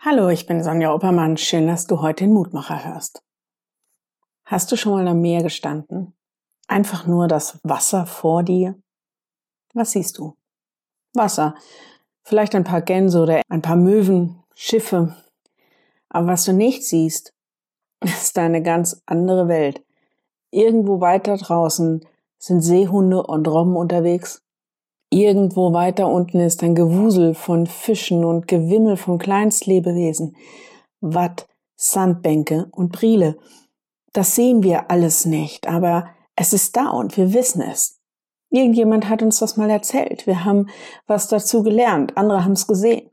Hallo, ich bin Sonja Oppermann. Schön, dass du heute den Mutmacher hörst. Hast du schon mal am Meer gestanden? Einfach nur das Wasser vor dir? Was siehst du? Wasser. Vielleicht ein paar Gänse oder ein paar Möwen, Schiffe. Aber was du nicht siehst, ist eine ganz andere Welt. Irgendwo weiter draußen sind Seehunde und Robben unterwegs Irgendwo weiter unten ist ein Gewusel von Fischen und Gewimmel von Kleinstlebewesen, Watt, Sandbänke und Brile. Das sehen wir alles nicht, aber es ist da und wir wissen es. Irgendjemand hat uns das mal erzählt. Wir haben was dazu gelernt. Andere haben es gesehen.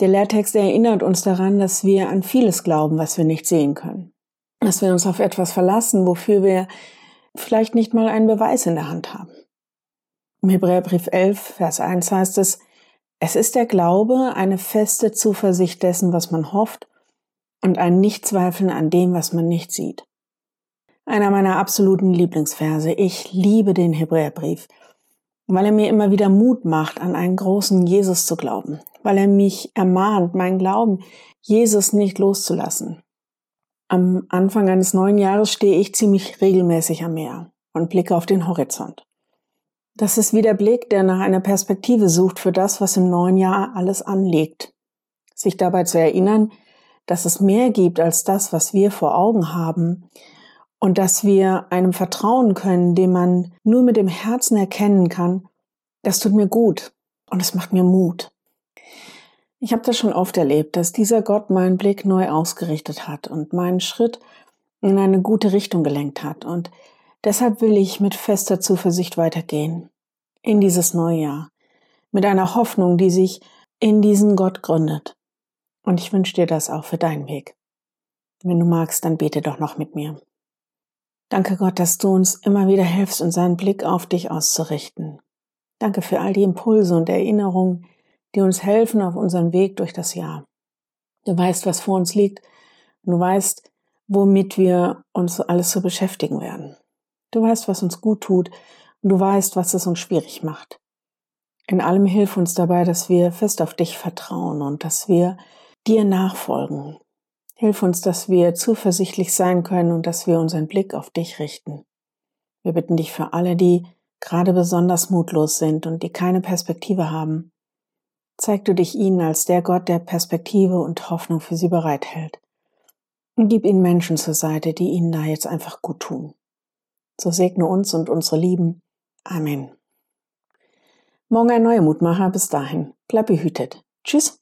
Der Lehrtext erinnert uns daran, dass wir an vieles glauben, was wir nicht sehen können. Dass wir uns auf etwas verlassen, wofür wir vielleicht nicht mal einen Beweis in der Hand haben. Im Hebräerbrief 11, Vers 1 heißt es, es ist der Glaube eine feste Zuversicht dessen, was man hofft und ein Nichtzweifeln an dem, was man nicht sieht. Einer meiner absoluten Lieblingsverse. Ich liebe den Hebräerbrief, weil er mir immer wieder Mut macht, an einen großen Jesus zu glauben, weil er mich ermahnt, meinen Glauben, Jesus nicht loszulassen. Am Anfang eines neuen Jahres stehe ich ziemlich regelmäßig am Meer und blicke auf den Horizont. Das ist wie der Blick, der nach einer Perspektive sucht für das, was im neuen Jahr alles anliegt. Sich dabei zu erinnern, dass es mehr gibt als das, was wir vor Augen haben und dass wir einem vertrauen können, dem man nur mit dem Herzen erkennen kann, das tut mir gut und es macht mir Mut. Ich habe das schon oft erlebt, dass dieser Gott meinen Blick neu ausgerichtet hat und meinen Schritt in eine gute Richtung gelenkt hat und Deshalb will ich mit fester Zuversicht weitergehen in dieses neue Jahr, mit einer Hoffnung, die sich in diesen Gott gründet. Und ich wünsche dir das auch für deinen Weg. Wenn du magst, dann bete doch noch mit mir. Danke Gott, dass du uns immer wieder hilfst, unseren Blick auf dich auszurichten. Danke für all die Impulse und Erinnerungen, die uns helfen auf unserem Weg durch das Jahr. Du weißt, was vor uns liegt. Und du weißt, womit wir uns alles so beschäftigen werden. Du weißt, was uns gut tut und du weißt, was es uns schwierig macht. In allem hilf uns dabei, dass wir fest auf dich vertrauen und dass wir dir nachfolgen. Hilf uns, dass wir zuversichtlich sein können und dass wir unseren Blick auf dich richten. Wir bitten dich für alle, die gerade besonders mutlos sind und die keine Perspektive haben. Zeig du dich ihnen als der Gott, der Perspektive und Hoffnung für sie bereithält. Und gib ihnen Menschen zur Seite, die ihnen da jetzt einfach gut tun. So segne uns und unsere Lieben. Amen. Morgen ein neuer Mutmacher. Bis dahin. Bleib behütet. Tschüss.